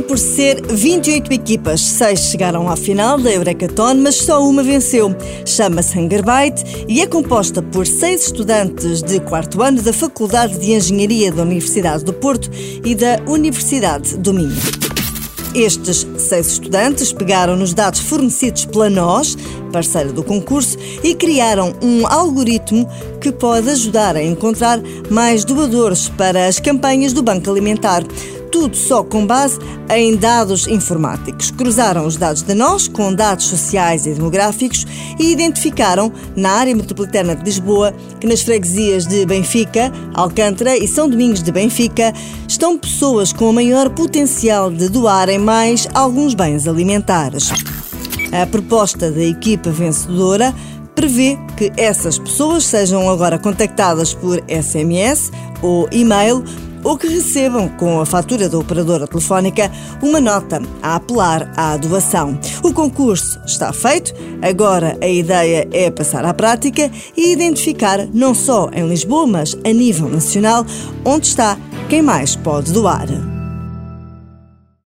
por ser 28 equipas. Seis chegaram à final da Eurekaton, mas só uma venceu. Chama-se Hungerbyte e é composta por seis estudantes de quarto ano da Faculdade de Engenharia da Universidade do Porto e da Universidade do Minho. Estes seis estudantes pegaram nos dados fornecidos pela NOS, parceira do concurso, e criaram um algoritmo que pode ajudar a encontrar mais doadores para as campanhas do Banco Alimentar tudo só com base em dados informáticos. Cruzaram os dados da nós com dados sociais e demográficos e identificaram, na área metropolitana de Lisboa, que nas freguesias de Benfica, Alcântara e São Domingos de Benfica estão pessoas com maior potencial de doarem mais alguns bens alimentares. A proposta da equipa vencedora prevê que essas pessoas sejam agora contactadas por SMS ou e-mail ou que recebam, com a fatura da operadora telefónica, uma nota a apelar à doação. O concurso está feito, agora a ideia é passar à prática e identificar, não só em Lisboa, mas a nível nacional, onde está quem mais pode doar.